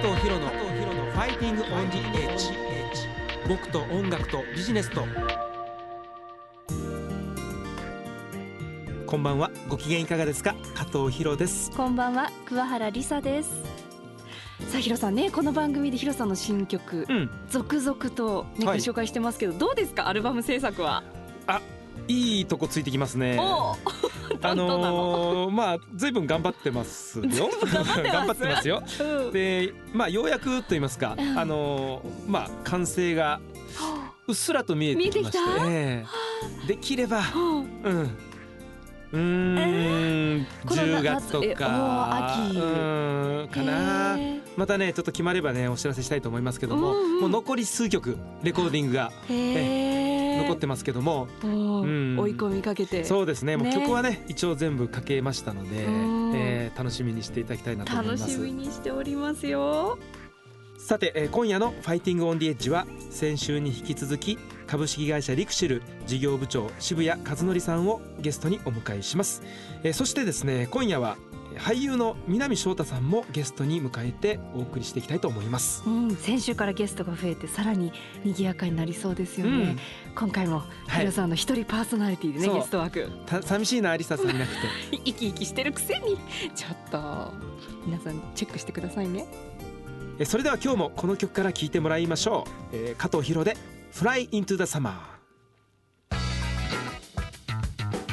藤博のファイティングオンジエッジ僕と音楽とビジネスと。こんばんは。ご機嫌いかがですか？加藤博です。こんばんは。桑原理沙です。さあヒロさんね。この番組でヒロさんの新曲、うん。続々と、ねはい。ご紹介してますけどどうですか？アルバム制作は、いいとこついてきますねあのの？ーまあ随分頑張ってますよ。頑張ってます？よ。うん。でまあようやくと言いますか、うん。あのーまあ完成がうっすらと見えてきまして。見えてきた？ええ。できればうん。うん。うーん、この10月とかうーんかな。またねちょっと決まればねお知らせしたいと思いますけども、うんうん。もう残り数曲レコーディングが。へー残ってますけども、うん。追い込みかけて。そうですね。もうね。曲はね一応全部かけましたので、うん。えー楽しみにしていただきたいなと思います。楽しみにしておりますよ。さて、えー今夜の「ファイティング・オン・ディ・エッジ」は先週に引き続き株式会社リクシル事業部長渋谷和則さんをゲストにお迎えします、えーそしてですね今夜は俳優の南翔太さんもゲストに迎えてお送りしていきたいと思います、うん、先週からゲストが増えてさらに賑やかになりそうですよね、うん。今回もはい。ヒロさんの一人パーソナリティでね、そう。ゲスト枠。た寂しいなアリサさんいなくて。生き生きしてるくせに。ちょっと皆さんチェックしてくださいね。えーそれでは今日もこの曲から聴いてもらいましょう、えー加藤博で「Fly into the Summer」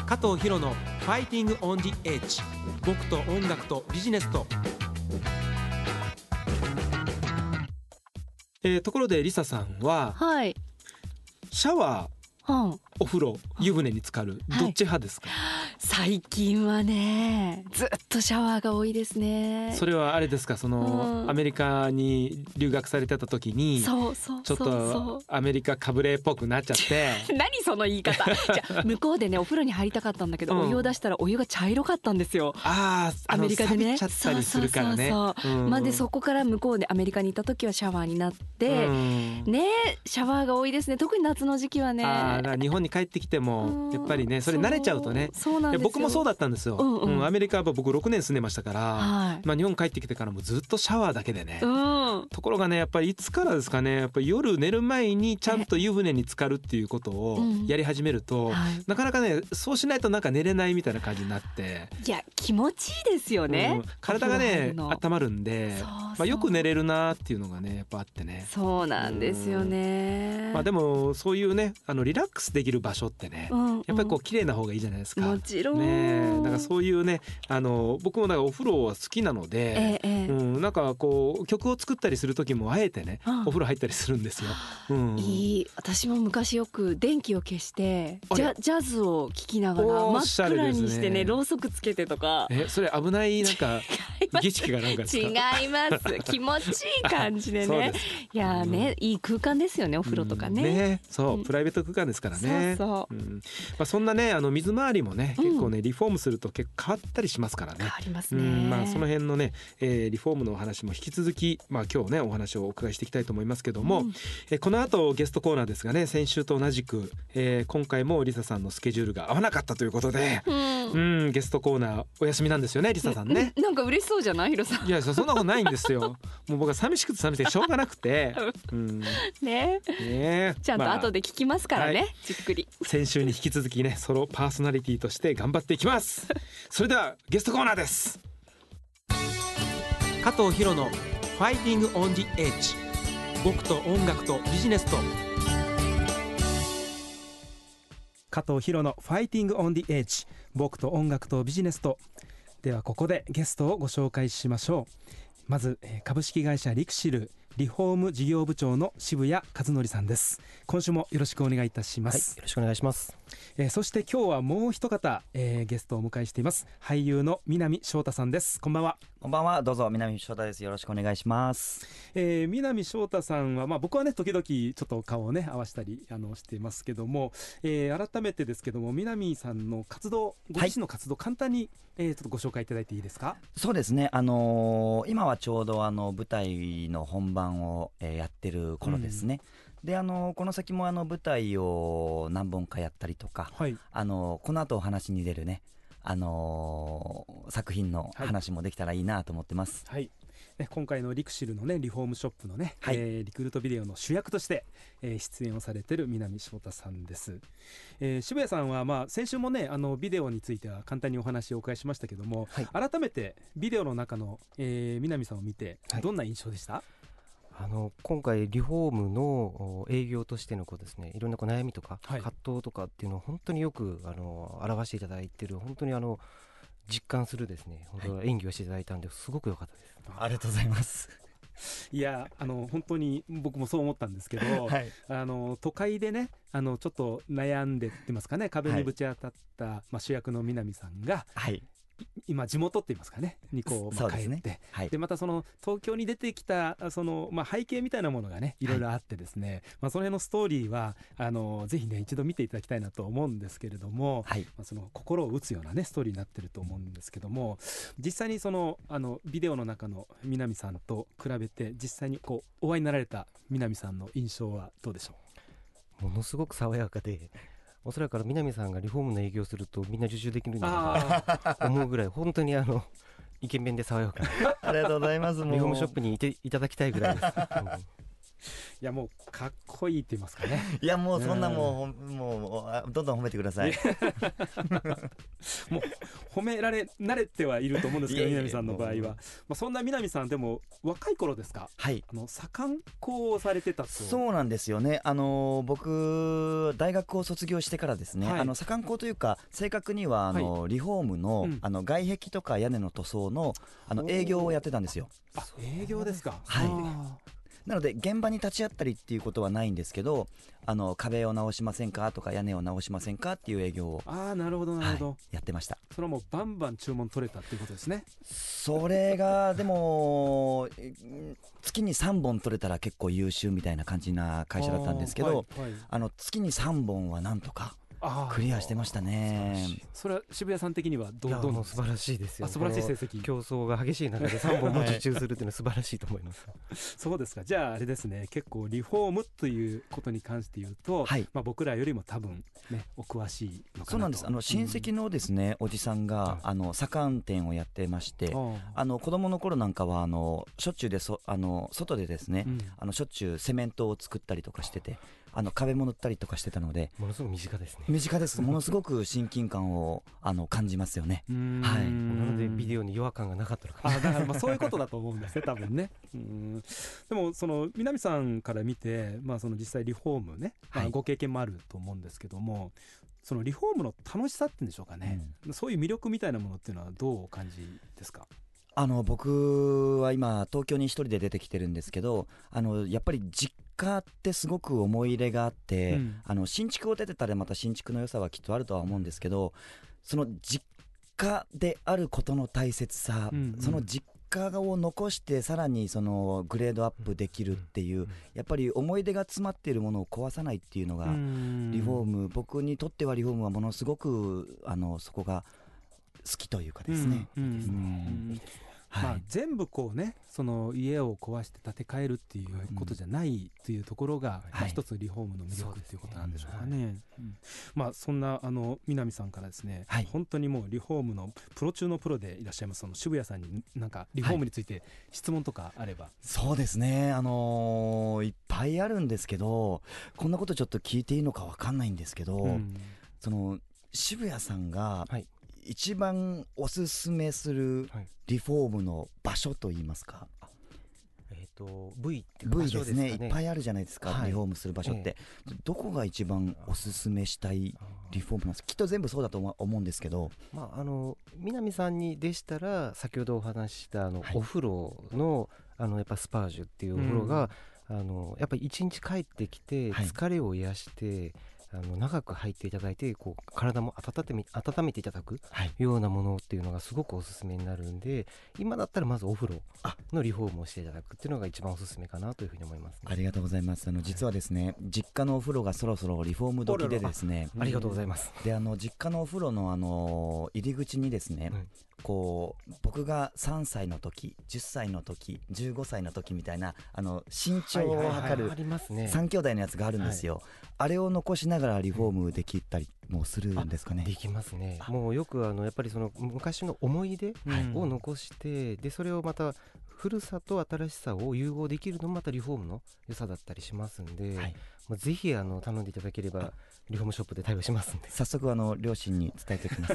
加藤博の「ファイティング・オン・ディ・エッジ」僕と音楽とビジネスと。えーところでリサさんははい、シャワーうん、お風呂湯船に浸かる。はい。どっち派ですか、最近はねずっとシャワーが多いですね。それはあれですか？その、うん。アメリカに留学されてた時にそうそうちょっとアメリカかぶれっぽくなっちゃって。う 何その言い方。じゃあ向こうでねお風呂に入りたかったんだけど、うん。お湯を出したらお湯が茶色かったんですよ。ああアメリカでね。ちゃったりするからね。そうそううんまあでそこから向こうでアメリカにいた時はシャワーになって、うん。ねシャワーが多いですね。特に夏の時期はね。日本に帰ってきてもうん。やっぱりねそれ慣れちゃうとねそうそうなん僕もそうだったんですよ、うんうん。アメリカは僕6年住んでましたから、はい、まあ、日本帰ってきてからもずっとシャワーだけでね、うん。ところがねやっぱりいつからですかねやっぱり夜寝る前にちゃんと湯船に浸かるっていうことをうん。やり始めると、はい。なかなかねそうしないとなんか寝れないみたいな感じになって、いや気持ちいいですよね。うん、体がね温まるんでまあ、よく寝れるなっていうのがねやっぱあってね。そうなんですよね。まあ、でもそういうねあのリラックスできる場所ってね、うんやっぱりこう綺麗な方がいいじゃないですか。もちろんねえだからそういうねあの僕もだからお風呂は好きなので、ええええ。うん、なんかこう曲を作ったりする時もあえてね、うんお風呂入ったりするんですよ。うん、いい。私も昔よく電気を消してジャジャズを聴きながら真っ暗にしてねろうそくつけてとか。えそれ危ないなんか 儀式がなんかですか？違います。気持ちいい感じでね。いやーね、いい空間ですよねお風呂とかね,、うん。ねそう、うん。プライベート空間ですからね。そうそう。うん。まあそんなねあの水回りもねうん結構ねリフォームすると結構変わったりしますからね。変。わりますうね、んまあその辺のね、えーリフォームのお話も引き続きまあ今日ねお話をお伺いしていきたいと思いますけども、うん。えーこの後ゲストコーナーですがね先週と同じく、えー今回もリサさんのスケジュールが合わなかったということで、うん。うん、ゲストコーナーお休みなんですよねリサさんね。なんか嬉しそうじゃない？ヒロさん。いやそそんなことないんですよ。もう僕は寂しくて寂しくてしょうがなくて、うん、ね。ねえ。ちゃんとまあ。後で聞きますからね、はじっくり。先週に引き続きねソロパーソナリティとして頑張っていきます。それではゲストコーナーです。加藤博のファイティングオンジエッジ僕と音楽とビジネスと。加藤博のファイティングオンディエッジ僕と音楽とビジネスと。ではここでゲストをご紹介しましょう。まずえ株式会社リクシルリフォーム事業部長の渋谷和則さんです。今週もよろしくお願いいたしまはい、す、よろしくお願いします。えーそして今日はもう一方、えーゲストをお迎えしています。俳優の南翔太さんです。こんばんは、こんばんは、どうぞ南翔太です。よろしくお願いします。えー南翔太さんはまあ僕はね時々ちょっと顔をね合わせたりあのしてますけども、えー改めてですけども南さんの活動ご自身の活動、簡単に、えーちょっとご紹介いただいていいですか？そうですね、あのー今はちょうどあの舞台の本番を、えーやってる頃ですね。で、あのーこの先もあの舞台を何本かやったりとか、はいあのーこの後お話に出るね、あのー作品の話もできたらいいなと思ってます。はい。ね、今回のリクシルのねリフォームショップのね、はい。えーリクルートビデオの主役として、えー出演をされてる南翔太さんです、えー渋谷さんはまあ先週もねあのビデオについては簡単にお話をお伺いしましたけども、はい。改めてビデオの中の、えー南さんを見てはい。どんな印象でした、あの今回リフォームのお営業としてのこうですねいろんなこう悩みとか、はい葛藤とかっていうのを本当によくあの表していただいてる本当にあの実感するですね本当演技をしていただいたんですごく良かったです。ありがとうございます。いやあの本当に僕もそう思ったんですけど、はい。あの都会でねあのちょっと悩んでってますかね壁にぶち当たった、まあ、主役の南さんがはい。今地元って言いますかね。にこう、まあそうですね。帰って。はい。で。またその東京に出てきたあその、まあ、背景みたいなものがねいろいろあってですね、まあ、その辺のストーリーはあのぜひね一度見ていただきたいなと思うんですけれども、はい。まあ、その心を打つようなねストーリーになってると思うんですけども実際にそのあのビデオの中の南さんと比べて実際にこうお会いになられた南さんの印象はどうでしょう？ものすごく爽やかでおそらくあの南さんがリフォームの営業するとみんな受注できるんじゃないかあと思うぐらい本当にあのイケメンで爽やかなありがとうございます。リフォームショップにいていただきたいぐらいです。いやもうかっこいいって言いますかね。いやもうそんなもう、ほんもうあどんどん褒めてください。もう褒められ慣れてはいると思うんですけど南さんの場合は。まあ、そんな南さんでも若い頃ですか？はい。あの左官工をされてたと。そうなんですよね、あのー僕、大学を卒業してからですね、はい。あの左官工というか、正確にはあの、リフォームの,、うん。あの外壁とか屋根の塗装のあの営業をやってたんですよ。あ営業ですか。はい。あなので、現場に立ち会ったりっていうことはないんですけど、あの壁を直しませんか？とか、屋根を直しませんか？っていう営業を、ーあーなるほどなるほど、はいやってました。それはもうバンバン注文取れたっていうことですね。それが、でも、え月に3本取れたら結構優秀みたいな感じな会社だったんですけど、あーはいはい。あの月に3本はなんとかクリアしてましたね。それは渋谷さん的にはどどうなんですか？もう素晴らしいですよ。あ素晴らしい成こ績。の競争が激しい中で3本も受注するっていうのは素晴らしいと思います。そうですか。じゃああれですね。結構リフォームということに関して言うと、はい。まあ、僕らよりも多分ねお詳しいのかなと。そうなんです。あの親戚のですね、おじさんが、あの左官店をやってまして、うんああの子供の頃なんかはあのしょっちゅうでそあの外でですね、ーうん。あのしょっちゅうセメントを作ったりとかしててあの壁も塗ったりとかしてたので。ものすごく身近ですね。身近です。ものすごく親近感をあの感じますよね。はい。なのでビデオに違和感がなかったのかもあだからまあそういうことだと思うんですね多分ね。うん。でもその南さんから見て、まあ、その実際リフォームね、まあ、はいご経験もあると思うんですけども、そのリフォームの楽しさっていうんでしょうかね、そういう魅力みたいなものっていうのはどうお感じですか？あの僕は今東京に一人で出てきてるんですけどあのやっぱり実家ってすごく思い入れがあって、うん。あの新築を出てたらまた新築の良さはきっとあるとは思うんですけどその実家であることの大切さ、うんうん。その実家を残してさらにそのグレードアップできるっていう、やっぱり思い出が詰まっているものを壊さないっていうのが、リフォーム。僕にとってはリフォームはものすごくあのそこが好きというかですね。うんうん。うんまあはい、全部こうねその家を壊して建て替えるっていうことじゃないというところが、まあはい一つリフォームの魅力っていうことなんでしょうかね。うん。まあそんなあの南さんからですね、はい。本当にもうリフォームのプロ中のプロでいらっしゃいますその渋谷さんになんかリフォームについて質問とかあれば、そうですね、あのーいっぱいあるんですけど、こんなことちょっと聞いていいのかわかんないんですけど、うん。その渋谷さんがはい一番おすすめするはい。リフォームの場所といいますか、えっ、と V って部位場所ですね。かい。っぱいあるじゃないですか、はい。リフォームする場所って、どこが一番おすすめしたいリフォームなんですか、きっと全部そうだと思思うんですけど、まああの南さんにでしたら先ほどお話ししたあの、はい。お風呂のあのやっぱスパージュっていうお風呂が、あのやっぱり一日帰ってきてはい。疲れを癒して、あの長く入っていただいてこう体も温め温めていただくはい、ようなものっていうのがすごくおすすめになるんで今だったらまずお風呂のリフォームをしていただくっていうのが一番おすすめかなというふうに思います、ね。ありがとうございます、あの実はですね、実家のお風呂がそろそろリフォーム時でですね、ありがとうございます、であの実家のお風呂の、あの入り口にですね、はいこう僕が3歳の時10歳の時15歳の時みたいなあの身長を測るありますね。3兄弟のやつがあるんですよ、あれを残しながらリフォームできたりもするんですかね。できますね。もうよくあのやっぱりその昔の思い出はい。を残してでそれをまた古さと新しさを融合できるのもまたリフォームの良さだったりしますんで、はいまあ、ぜひあの頼んでいただければリフォームショップで対応しますんで。早速あの両親に伝えておきま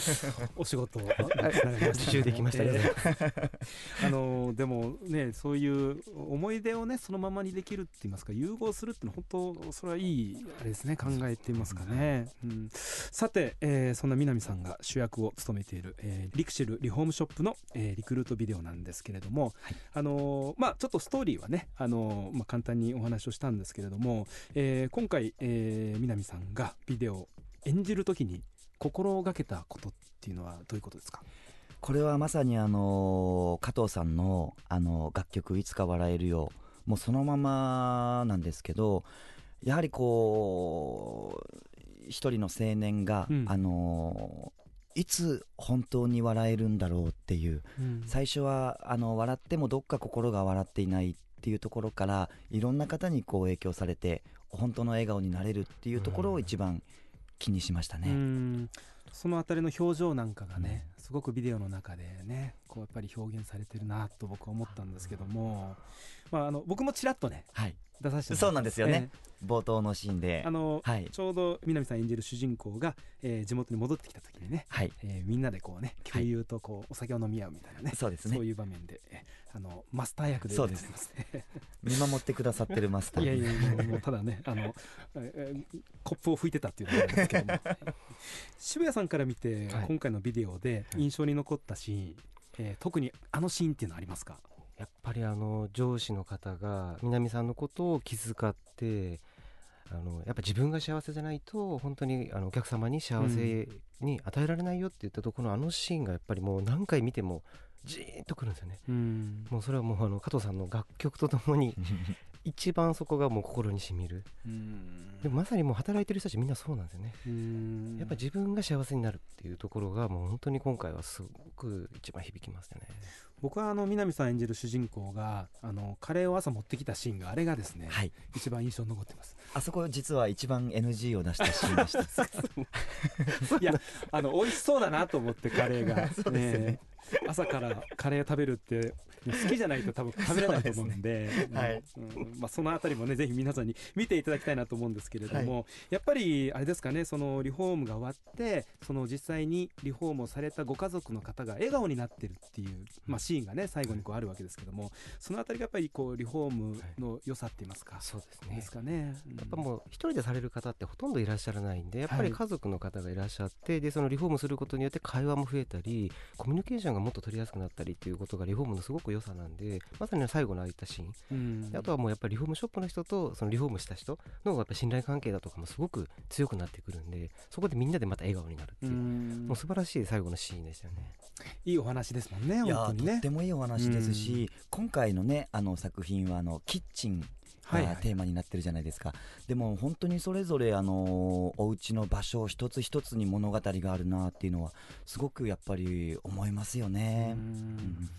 す。お仕事を。受注できましたね、あのでもねそういう思い出をねそのままにできるって言いますか融合するってのは本当それはいいあれですね考えていますかね、うん、さて、えーそんな南さんが主役を務めている、えーリクシルリフォームショップの、えーリクルートビデオなんですけれども、はい。あのーまあちょっとストーリーはね、あのーまあ、簡単にお話をしたんですけれども、えー今回、えー南さんがビデオを演じるときに心がけたことっていうのはどういうことですか？これはまさにあの加藤さんのあの楽曲「いつか笑えるよ」もうそのままなんですけどやはりこう一人の青年が、うん。あのいつ本当に笑えるんだろうっていう最初はあの笑ってもどっか心が笑っていないっっていうところからいろんな方にこう影響されて本当の笑顔になれるっていうところを一番気にしましたね。んそのあたりの表情なんかがね、すごくビデオの中でねこうやっぱり表現されてるなと僕は思ったんですけども、まあ、あの僕もちらっとねはい、出させてそうなんですよね。冒頭のシーンえで。えあの、はい。ちょうど南さん演じる主人公が、えー地元に戻ってきた時にね、はい。えーみんなでこうね共有とこうお酒を飲み合うみたいなね、そうですね。そういう場面で、えあのマスター役でそうです。見守ってくださってるマスター。いやいやいやもうただねあの、えーコップを拭いてたっていうのがあるんですけども 渋谷さんから見て、はい。今回のビデオで印象に残ったシーン、えー特にあのシーンっていうのはありますか？やっぱりあの上司の方が南さんのことを気遣ってあのやっぱ自分が幸せじゃないと本当にあのお客様に幸せに与えられないよって言ったところのあのシーンがやっぱりもう何回見てもじーっとくるんですよね。うん。もうそれはもうあの加藤さんの楽曲とともに 一番そこがもう心にしみる。でもまさにもう働いてる人たちみんなそうなんですよね。うん。やっぱ自分が幸せになるっていうところがもう本当に今回はすごく一番響きますよね。僕はあの南さん演じる主人公があのカレーを朝持ってきたシーンがあれがですね、はい。一番印象に残ってます。あそこ実は一番 NG を出したシーンでした。いやあの美味しそうだなと思ってカレーが。そうですよね朝からカレー食べるって好きじゃないと多分食べれないと思うんで。はい。うん。まあ、そのあたりもねぜひ皆さんに見ていただきたいなと思うんですけれども、やっぱりあれですかねそのリフォームが終わってその実際にリフォームをされたご家族の方が笑顔になってるっていう、まあ、シーンがね最後にこうあるわけですけどもそのあたりがやっぱりこうリフォームの良さって言いますか、そうですね。ですかね。やっぱもう一人でされる方ってほとんどいらっしゃらない。んでやっぱり家族の方がいらっしゃって、でそのリフォームすることによって会話も増えたりコミュニケーションがもっと取りやすくなったりっていうことがリフォームのすごく良さなんでまさに最後のああいったシーンうんであとはもうやっぱりリフォームショップの人とそのリフォームした人のやっぱ信頼関係だとかもすごく強くなってくるんでそこでみんなでまた笑顔になるっていうう、んもう素晴らしい最後のシーンでしたよね。いいお話ですもんね本当にねとっ。てもいいお話ですし、今回のねあの作品はあのキッチンはい。はいがテーマになってるじゃないですか、でも本当にそれぞれあのお家の場所一つ一つに物語があるなっていうのはすごくやっぱり思いますよね。うん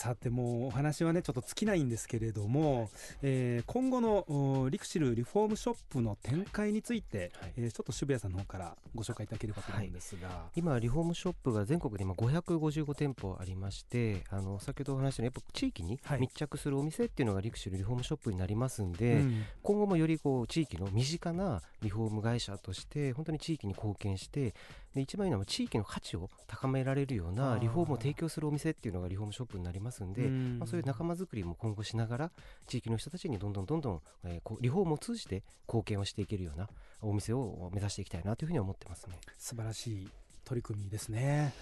さてもうお話はねちょっと尽きないんですけれども、えー今後のおリクシルリフォームショップの展開について、はい。えーちょっと渋谷さんの方からご紹介いただければと思うんですが、今リフォームショップが全国で今555店舗ありましてあの先ほどお話したようにやっぱ地域にはい。密着するお店っていうのがリクシルリフォームショップになりますんで、うん。今後もよりこう地域の身近なリフォーム会社として本当に地域に貢献してで一番いいのは地域の価値を高められるようなリフォームを提供するお店っていうのがリフォームショップになりますんで、うんまあ、そういう仲間づくりも今後しながら地域の人たちにどんどんどんどん、えーリフォームを通じて貢献をしていけるようなお店を目指していきたいなというふうに思ってますね。素晴らしい取り組みですね。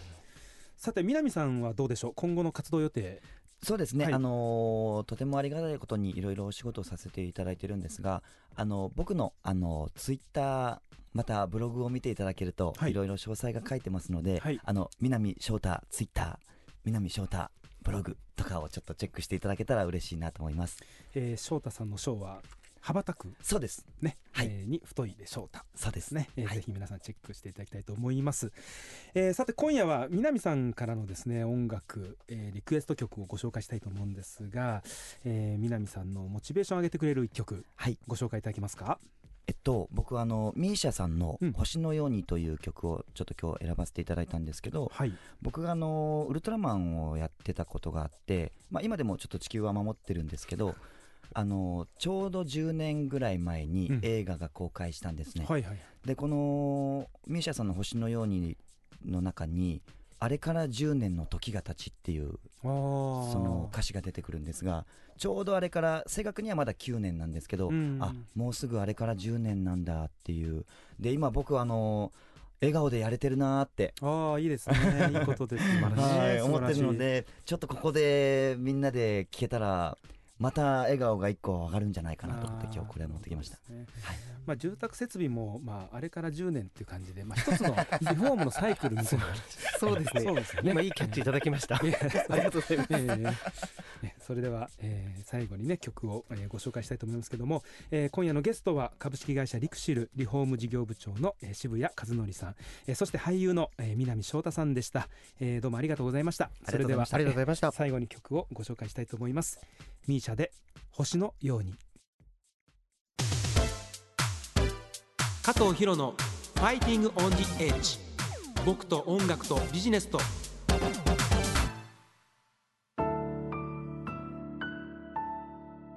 さて南さんはどうでしょう？今後の活動予定そうですね、はい。あのーとてもありがたいことにいろいろお仕事をさせていただいてるんですが、あの僕の、あのツイッターまたブログを見ていただけると、はい。いろいろ詳細が書いてますので、はい。あの南翔太ツイッター南翔太ブログとかをちょっとチェックしていただけたら嬉しいなと思います。えー翔太さんの翔は羽ばたくそうです。ね、はい。えーに太いで翔太そうです。ね、えーはい。ぜひ皆さんチェックしていただきたいと思います、えーさて今夜は南さんからのですね音楽、えーリクエスト曲をご紹介したいと思うんですが、えー南さんのモチベーションを上げてくれる一曲はい。ご紹介いただけますか？えっと、僕あのミーシャさんのうん「星のように」という曲をちょっと今日選ばせていただいたんですけど、はい。僕があのウルトラマンをやってたことがあって、まあ、今でもちょっと地球は守ってるんですけどあのちょうど10年ぐらい前にうん。映画が公開したんですね、はいはいでこのミーシャさんの「星のように」の中に「あれから10年の時が経ち」っていうその歌詞が出てくるんですがちょうどあれから正確にはまだ9年なんですけど、うんあもうすぐあれから10年なんだっていう。で今僕はあの笑顔でやれてるなーって。ああいいですね。いいことです素晴らしい。はい素晴らしい。思ってるのでちょっとここでみんなで聞けたらまた笑顔が一個上がるんじゃないかなと思って今日これを持ってきました。そうですね。まあ、住宅設備も、まあ、あれから10年っていう感じで、まあ、一つのリフォームのサイクルみたいな。そうです。ね。そうですよね。今いいキャッチいただきました。ありがとうございます。ええねそれでは、えー最後にね曲を、えーご紹介したいと思いますけども、えー今夜のゲストは株式会社リクシルリフォーム事業部長の、えー渋谷和則さん、えーそして俳優の、えー南翔太さんでした、えーどうもありがとうございました。ありがとうございました。ありがとうございました。最後に曲をご紹介したいと思いますミーシャで星のように。加藤博のファイティングオンジエッジ僕と音楽とビジネスと。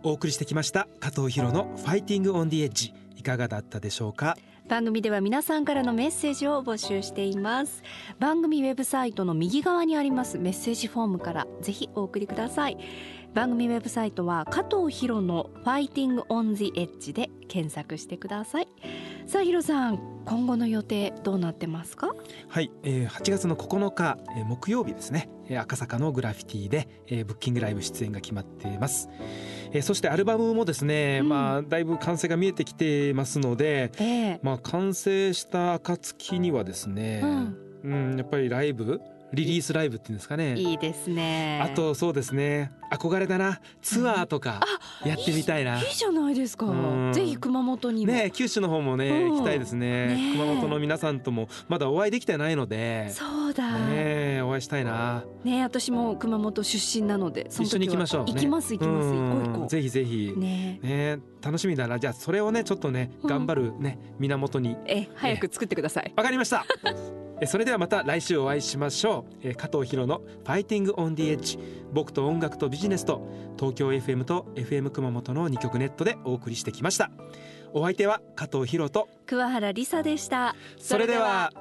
お送りしてきました。加藤博のファイティングオンディエッジいかがだったでしょうか？番組では皆さんからのメッセージを募集しています。番組ウェブサイトの右側にありますメッセージフォームからぜひお送りください番組ウェブサイトは加藤博のファイティングオンジエッジで検索してください。さあヒロさん今後の予定どうなってますか？はい、えー8月の9日、えー木曜日ですね、えー赤坂のグラフィティで、えーブッキングライブ出演が決まっています、えーそしてアルバムもですね、うん。まあだいぶ完成が見えてきてますのでええ。まあ完成した暁にはですね、うん。うん、やっぱりライブリリースライブっていうんですかね。いいですね。あとそうですね。憧れだな。ツアーとかやってみたいな、いいじゃないですか。うん。ぜひ熊本にも、ね九州の方もねうん。行きたいですね。ね。え熊本の皆さんともまだお会いできてないので。そうだ。ねお会いしたいな。私も熊本出身なのでその時は。一緒に行きましょうね。行きます行きます。行こう行こう。ぜひぜひ。ね。ね楽しみだな。じゃあそれをねちょっとねうん。頑張るね源にえ早く作ってください。わかりました。えそれではまた来週お会いしましょう。え加藤博の「ファイティング・オン・ディ・エッジ」僕と音楽とビジネスと東京 FM と FM 熊本の2曲ネットでお送りしてきました。お相手は加藤博と桑原理沙でした。それでは